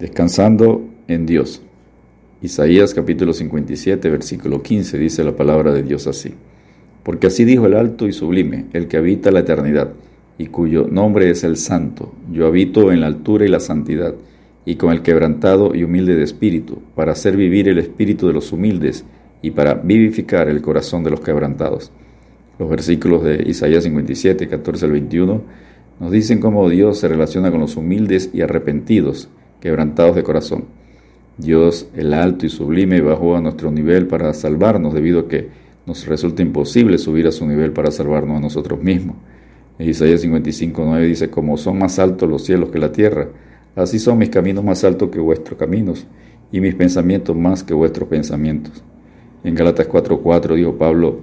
Descansando en Dios. Isaías capítulo 57, versículo 15 dice la palabra de Dios así. Porque así dijo el alto y sublime, el que habita la eternidad, y cuyo nombre es el santo. Yo habito en la altura y la santidad, y con el quebrantado y humilde de espíritu, para hacer vivir el espíritu de los humildes, y para vivificar el corazón de los quebrantados. Los versículos de Isaías 57, 14 al 21 nos dicen cómo Dios se relaciona con los humildes y arrepentidos, quebrantados de corazón. Dios, el alto y sublime, bajó a nuestro nivel para salvarnos debido a que nos resulta imposible subir a su nivel para salvarnos a nosotros mismos. En Isaías 55.9 dice, como son más altos los cielos que la tierra, así son mis caminos más altos que vuestros caminos, y mis pensamientos más que vuestros pensamientos. En Galatas 4.4 dijo Pablo,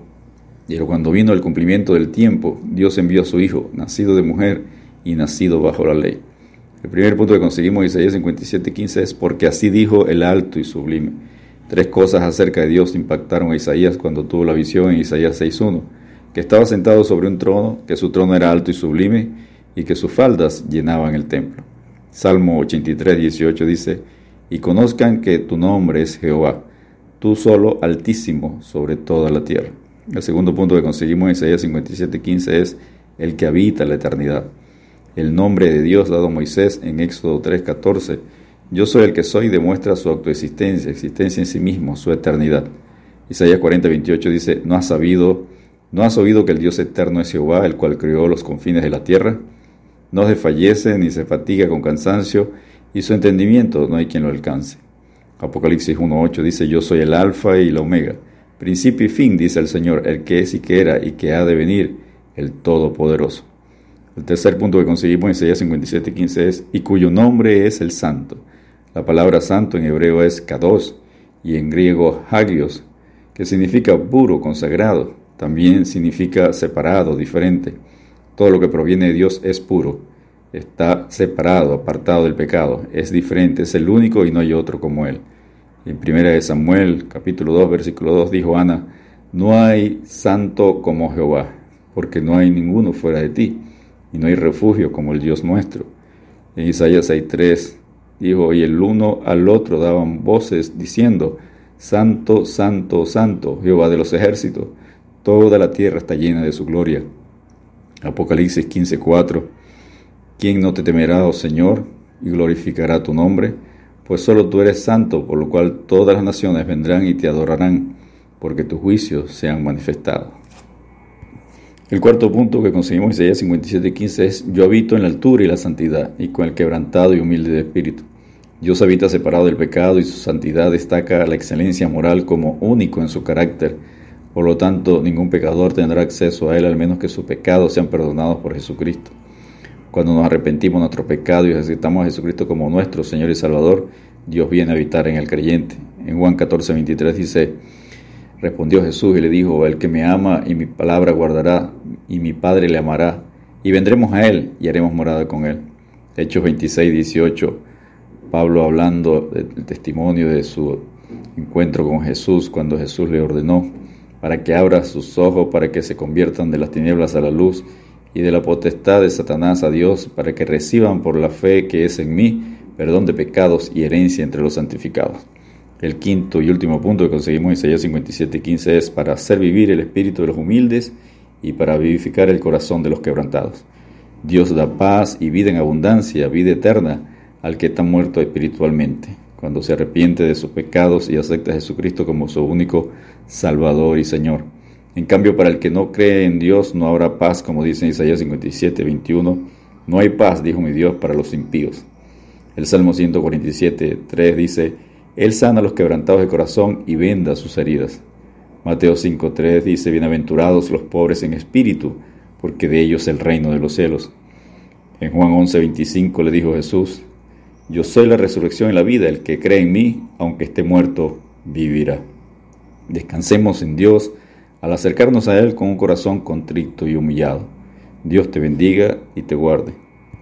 pero cuando vino el cumplimiento del tiempo, Dios envió a su Hijo, nacido de mujer y nacido bajo la ley el primer punto que conseguimos en Isaías 57:15 es porque así dijo el alto y sublime. Tres cosas acerca de Dios impactaron a Isaías cuando tuvo la visión en Isaías 6:1, que estaba sentado sobre un trono, que su trono era alto y sublime y que sus faldas llenaban el templo. Salmo 83:18 dice, y conozcan que tu nombre es Jehová, tú solo altísimo sobre toda la tierra. El segundo punto que conseguimos en Isaías 57:15 es el que habita la eternidad el nombre de Dios dado a Moisés en Éxodo 3:14. Yo soy el que soy demuestra su autoexistencia, existencia en sí mismo, su eternidad. Isaías 40:28 dice, ¿no has sabido, no has oído que el Dios eterno es Jehová, el cual creó los confines de la tierra? No desfallece ni se fatiga con cansancio, y su entendimiento no hay quien lo alcance. Apocalipsis 1:8 dice, yo soy el alfa y la omega, principio y fin, dice el Señor, el que es y que era y que ha de venir, el Todopoderoso. El tercer punto que conseguimos en Isaías 57:15 es, y cuyo nombre es el santo. La palabra santo en hebreo es kados y en griego hagios, que significa puro, consagrado. También significa separado, diferente. Todo lo que proviene de Dios es puro. Está separado, apartado del pecado. Es diferente, es el único y no hay otro como él. En 1 Samuel, capítulo 2, versículo 2, dijo Ana, no hay santo como Jehová, porque no hay ninguno fuera de ti y no hay refugio como el Dios nuestro. En Isaías 6.3 dijo, y el uno al otro daban voces diciendo, Santo, Santo, Santo, Jehová de los ejércitos, toda la tierra está llena de su gloria. Apocalipsis 15.4 ¿Quién no te temerá, oh Señor, y glorificará tu nombre? Pues solo tú eres santo, por lo cual todas las naciones vendrán y te adorarán, porque tus juicios se han manifestado. El cuarto punto que conseguimos en Isaías 57:15 es, yo habito en la altura y la santidad, y con el quebrantado y humilde de espíritu. Dios habita separado del pecado y su santidad destaca la excelencia moral como único en su carácter. Por lo tanto, ningún pecador tendrá acceso a Él al menos que sus pecados sean perdonados por Jesucristo. Cuando nos arrepentimos de nuestro pecado y aceptamos a Jesucristo como nuestro Señor y Salvador, Dios viene a habitar en el creyente. En Juan 14:23 dice, Respondió Jesús y le dijo, el que me ama y mi palabra guardará, y mi Padre le amará, y vendremos a él y haremos morada con él. Hechos 26, 18, Pablo hablando del testimonio de su encuentro con Jesús cuando Jesús le ordenó para que abra sus ojos, para que se conviertan de las tinieblas a la luz y de la potestad de Satanás a Dios, para que reciban por la fe que es en mí perdón de pecados y herencia entre los santificados. El quinto y último punto que conseguimos en Isaías 57:15 es para hacer vivir el espíritu de los humildes y para vivificar el corazón de los quebrantados. Dios da paz y vida en abundancia, vida eterna al que está muerto espiritualmente, cuando se arrepiente de sus pecados y acepta a Jesucristo como su único Salvador y Señor. En cambio, para el que no cree en Dios no habrá paz, como dice en Isaías 57, 21. No hay paz, dijo mi Dios, para los impíos. El Salmo 147, 3 dice, él sana a los quebrantados de corazón y venda sus heridas. Mateo 5.3 dice, Bienaventurados los pobres en espíritu, porque de ellos el reino de los cielos. En Juan 11.25 le dijo Jesús, Yo soy la resurrección y la vida, el que cree en mí, aunque esté muerto, vivirá. Descansemos en Dios al acercarnos a Él con un corazón contrito y humillado. Dios te bendiga y te guarde.